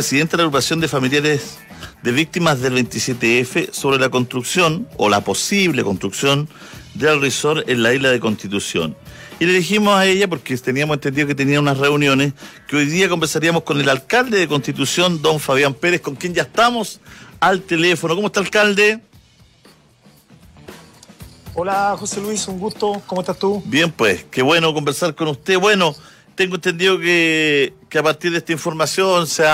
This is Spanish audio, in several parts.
presidente de la agrupación de familiares de víctimas del 27F sobre la construcción o la posible construcción del resort en la isla de Constitución. Y le dijimos a ella, porque teníamos entendido que tenía unas reuniones, que hoy día conversaríamos con el alcalde de Constitución, don Fabián Pérez, con quien ya estamos al teléfono. ¿Cómo está, alcalde? Hola, José Luis, un gusto. ¿Cómo estás tú? Bien, pues, qué bueno conversar con usted. Bueno, tengo entendido que, a partir de esta información se,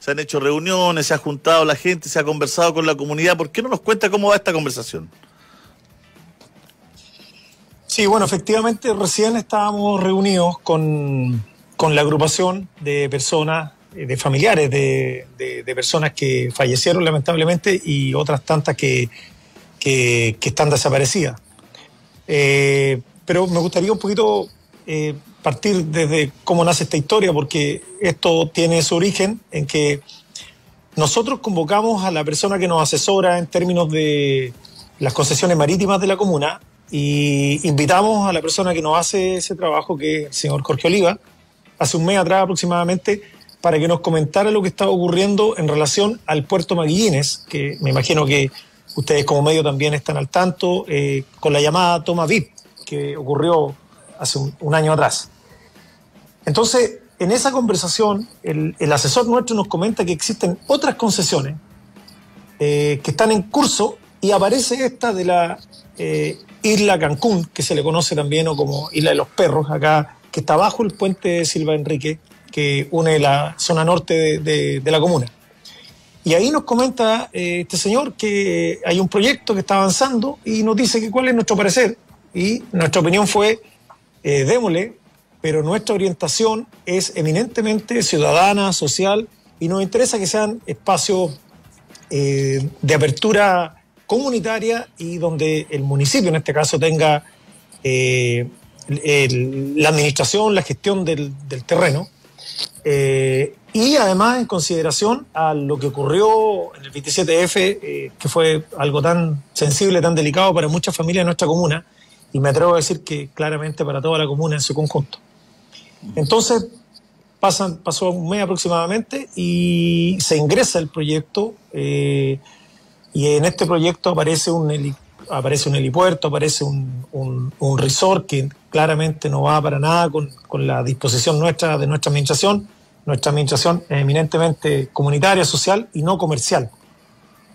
se han hecho reuniones, se ha juntado la gente, se ha conversado con la comunidad. ¿Por qué no nos cuenta cómo va esta conversación? Sí, bueno, efectivamente recién estábamos reunidos con, la agrupación de personas, de familiares de, personas que fallecieron lamentablemente y otras tantas que, que, están desaparecidas. Eh, pero me gustaría un poquito eh, partir desde cómo nace esta historia, porque esto tiene su origen en que nosotros convocamos a la persona que nos asesora en términos de las concesiones marítimas de la comuna y invitamos a la persona que nos hace ese trabajo, que es el señor Jorge Oliva, hace un mes atrás aproximadamente, para que nos comentara lo que estaba ocurriendo en relación al puerto Maguillines, que me imagino que ustedes como medio también están al tanto, eh, con la llamada toma VIP, que ocurrió hace un, año atrás. Entonces, en esa conversación, el, asesor nuestro nos comenta que existen otras concesiones eh, que están en curso y aparece esta de la eh, Isla Cancún, que se le conoce también o como Isla de los Perros, acá, que está bajo el puente Silva Enrique, que une la zona norte de, la comuna. Y ahí nos comenta eh, este señor que hay un proyecto que está avanzando y nos dice que cuál es nuestro parecer. Y nuestra opinión fue, eh, démosle, pero nuestra orientación es eminentemente ciudadana, social, y nos interesa que sean espacios eh, de apertura comunitaria y donde el municipio en este caso tenga eh, la administración, la gestión del, terreno. Eh, y además en consideración a lo que ocurrió en el 27F, eh, que fue algo tan sensible, tan delicado para muchas familias de nuestra comuna, y me atrevo a decir que claramente para toda la comuna en su conjunto. Entonces, pasan, pasó un mes aproximadamente y se ingresa el proyecto. Y en este proyecto aparece un, aparece un helipuerto, aparece un, un, resort que claramente no va para nada con, con, la disposición nuestra de nuestra administración. Nuestra administración es eminentemente comunitaria, social y no comercial.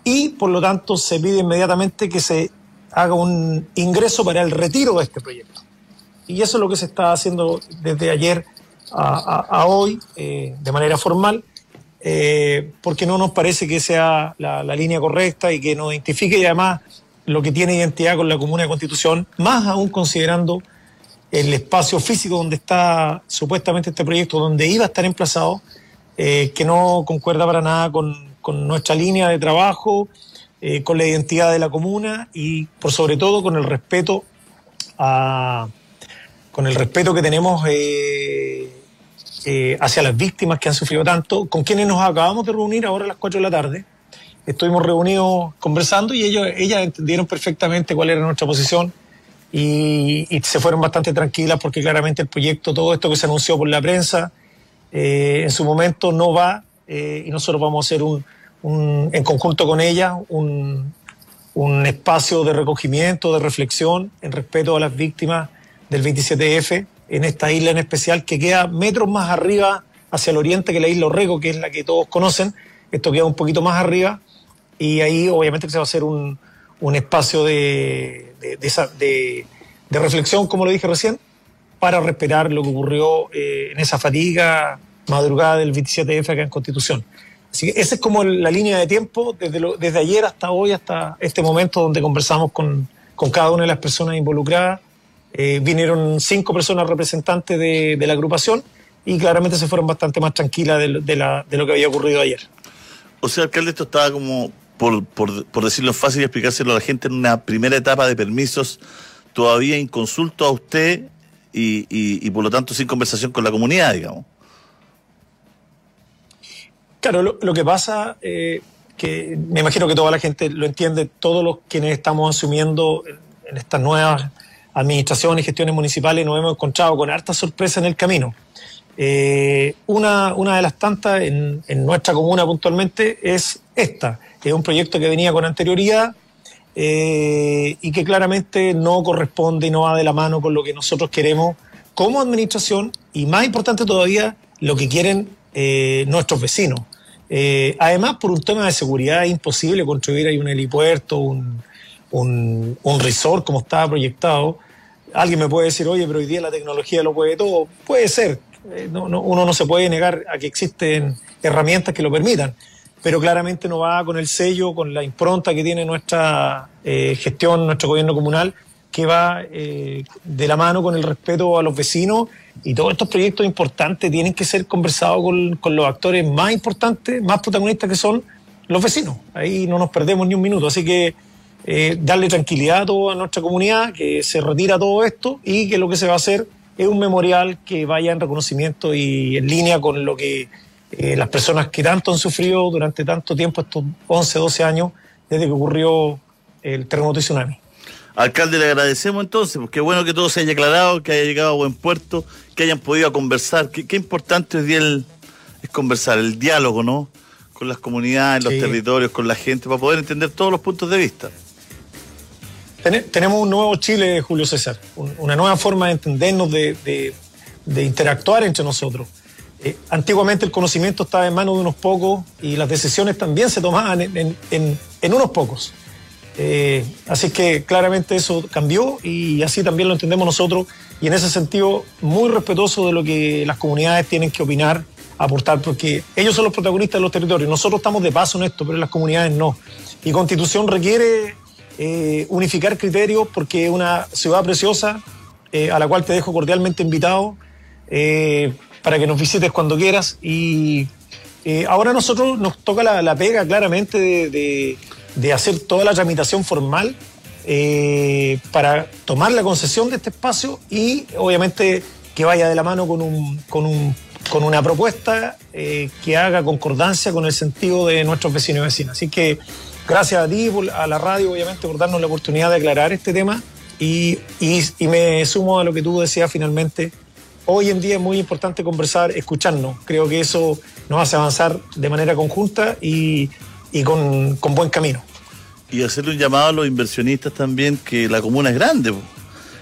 Y por lo tanto se pide inmediatamente que se haga un ingreso para el retiro de este proyecto. Y eso es lo que se está haciendo desde ayer a, hoy eh, de manera formal eh, porque no nos parece que sea la, línea correcta y que nos identifique además lo que tiene identidad con la Comuna de Constitución, más aún considerando el espacio físico donde está supuestamente este proyecto, donde iba a estar emplazado, eh, que no concuerda para nada con, nuestra línea de trabajo, con la identidad de la comuna y por sobre todo con el respeto a, con el respeto que tenemos eh, hacia las víctimas que han sufrido tanto, con quienes nos acabamos de reunir ahora a las 4 de la tarde. Estuvimos reunidos conversando y ellos, ellas entendieron perfectamente cuál era nuestra posición y, se fueron bastante tranquilas porque claramente el proyecto, todo esto que se anunció por la prensa, eh, en su momento no va eh, y nosotros vamos a hacer un, en conjunto con ellas un, un espacio de recogimiento, de reflexión en respeto a las víctimas del 27F en esta isla en especial, que queda metros más arriba hacia el oriente que la isla Orrego, que es la que todos conocen. Esto queda un poquito más arriba y ahí obviamente se va a hacer un, espacio de, de, reflexión, como lo dije recién, para respetar lo que ocurrió eh, en esa fatiga madrugada del 27F acá en Constitución. Así que esa es como la línea de tiempo desde, desde ayer hasta hoy, hasta este momento donde conversamos con, con cada una de las personas involucradas eh, vinieron cinco personas representantes de, la agrupación y claramente se fueron bastante más tranquilas de, lo que había ocurrido ayer. O sea, alcalde, esto estaba como, por, por, decirlo fácil y explicárselo a la gente, en una primera etapa de permisos todavía inconsulto a usted y, por lo tanto sin conversación con la comunidad, digamos. Claro, lo, que pasa, eh, que me imagino que toda la gente lo entiende, todos los quienes estamos asumiendo en estas nuevas administraciones y gestiones municipales nos hemos encontrado con harta sorpresa en el camino. Eh, una, una de las tantas en, en, nuestra comuna puntualmente es esta. Es un proyecto que venía con anterioridad eh, y que claramente no corresponde y no va de la mano con lo que nosotros queremos como administración y más importante todavía lo que quieren eh, nuestros vecinos. Además, por un tema de seguridad es imposible construir ahí un helipuerto, un, un, un resort como estaba proyectado. Alguien me puede decir, oye, pero hoy día la tecnología lo puede todo. Puede ser, eh, no, no, uno no se puede negar a que existen herramientas que lo permitan, pero claramente no va con el sello, con la impronta que tiene nuestra eh, gestión, nuestro gobierno comunal, que va eh, de la mano con el respeto a los vecinos y todos estos proyectos importantes tienen que ser conversados con, con los actores más importantes, más protagonistas que son los vecinos. Ahí no nos perdemos ni un minuto, así que eh, darle tranquilidad a toda nuestra comunidad, que se retira todo esto y que lo que se va a hacer es un memorial que vaya en reconocimiento y en línea con lo que eh, las personas que tanto han sufrido durante tanto tiempo, estos 11, 12 años, desde que ocurrió el terremoto y tsunami. Alcalde, le agradecemos entonces, porque es bueno que todo se haya aclarado, que haya llegado a buen puerto, que hayan podido conversar. Qué, qué importante día el, es conversar, el diálogo, ¿no? Con las comunidades, los sí. territorios, con la gente, para poder entender todos los puntos de vista. Ten, tenemos un nuevo Chile, Julio César, un, una nueva forma de entendernos, de, interactuar entre nosotros. Eh, antiguamente el conocimiento estaba en manos de unos pocos y las decisiones también se tomaban en unos pocos. Eh, así que claramente eso cambió y así también lo entendemos nosotros y en ese sentido muy respetuoso de lo que las comunidades tienen que opinar, aportar, porque ellos son los protagonistas de los territorios. Nosotros estamos de paso en esto, pero las comunidades no. Y Constitución requiere eh, unificar criterios porque es una ciudad preciosa eh, a la cual te dejo cordialmente invitado eh, para que nos visites cuando quieras. Y ahora a nosotros nos toca la, pega claramente de, hacer toda la tramitación formal para tomar la concesión de este espacio y obviamente que vaya de la mano con, un, con, un, con una propuesta que haga concordancia con el sentido de nuestros vecinos y vecinas. Así que gracias a ti, a la radio, obviamente, por darnos la oportunidad de aclarar este tema y, y, y me sumo a lo que tú decías finalmente. Hoy en día es muy importante conversar, escucharnos. Creo que eso nos hace avanzar de manera conjunta y y con, con, buen camino. Y hacerle un llamado a los inversionistas también, que la comuna es grande,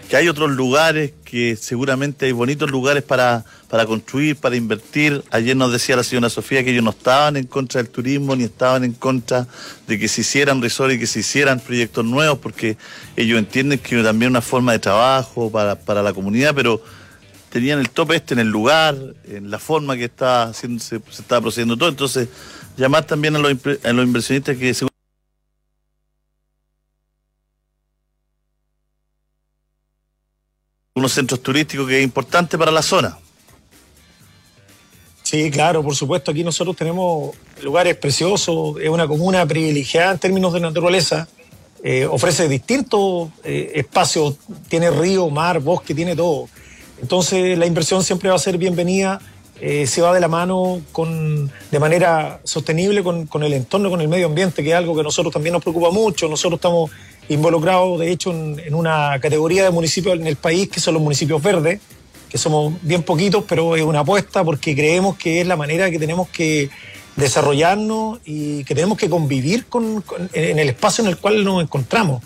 que hay otros lugares, que seguramente hay bonitos lugares para, para construir, para invertir. Ayer nos decía la señora Sofía que ellos no estaban en contra del turismo, ni estaban en contra de que se hicieran resorts y que se hicieran proyectos nuevos, porque ellos entienden que también una forma de trabajo para, para la comunidad, pero tenían el tope este en el lugar, en la forma que está haciendo, se, se estaba procediendo todo. Entonces, llamar también a los, a los inversionistas que se unos centros turísticos que es importante para la zona. Sí, claro, por supuesto. Aquí nosotros tenemos lugares preciosos, es una comuna privilegiada en términos de naturaleza, eh, ofrece distintos eh, espacios, tiene río, mar, bosque, tiene todo. Entonces la inversión siempre va a ser bienvenida eh, se va de la mano con, de manera sostenible con, el entorno, con el medio ambiente, que es algo que nosotros también nos preocupa mucho. Nosotros estamos involucrados, de hecho, en, una categoría de municipios en el país que son los municipios verdes, que somos bien poquitos, pero es una apuesta porque creemos que es la manera que tenemos que desarrollarnos y que tenemos que convivir con, con en el espacio en el cual nos encontramos.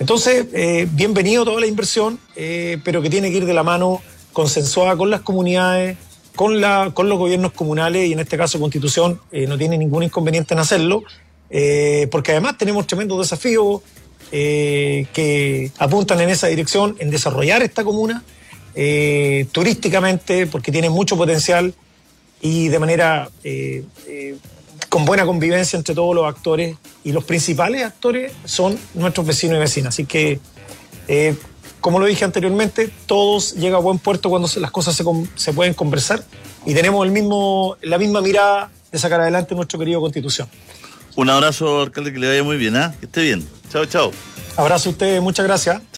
Entonces, eh, bienvenido toda la inversión, eh, pero que tiene que ir de la mano consensuada con las comunidades, con, la, con los gobiernos comunales y en este caso Constitución eh, no tiene ningún inconveniente en hacerlo, eh, porque además tenemos tremendos desafíos eh, que apuntan en esa dirección, en desarrollar esta comuna eh, turísticamente, porque tiene mucho potencial y de manera eh, con buena convivencia entre todos los actores y los principales actores son nuestros vecinos y vecinas. Así que como lo dije anteriormente, todos llegan a buen puerto cuando las cosas se, se, pueden conversar y tenemos el mismo, la misma mirada de sacar adelante nuestro querido Constitución. Un abrazo, alcalde, que le vaya muy bien, ¿eh? que esté bien. Chao, chao. Abrazo a ustedes, muchas gracias.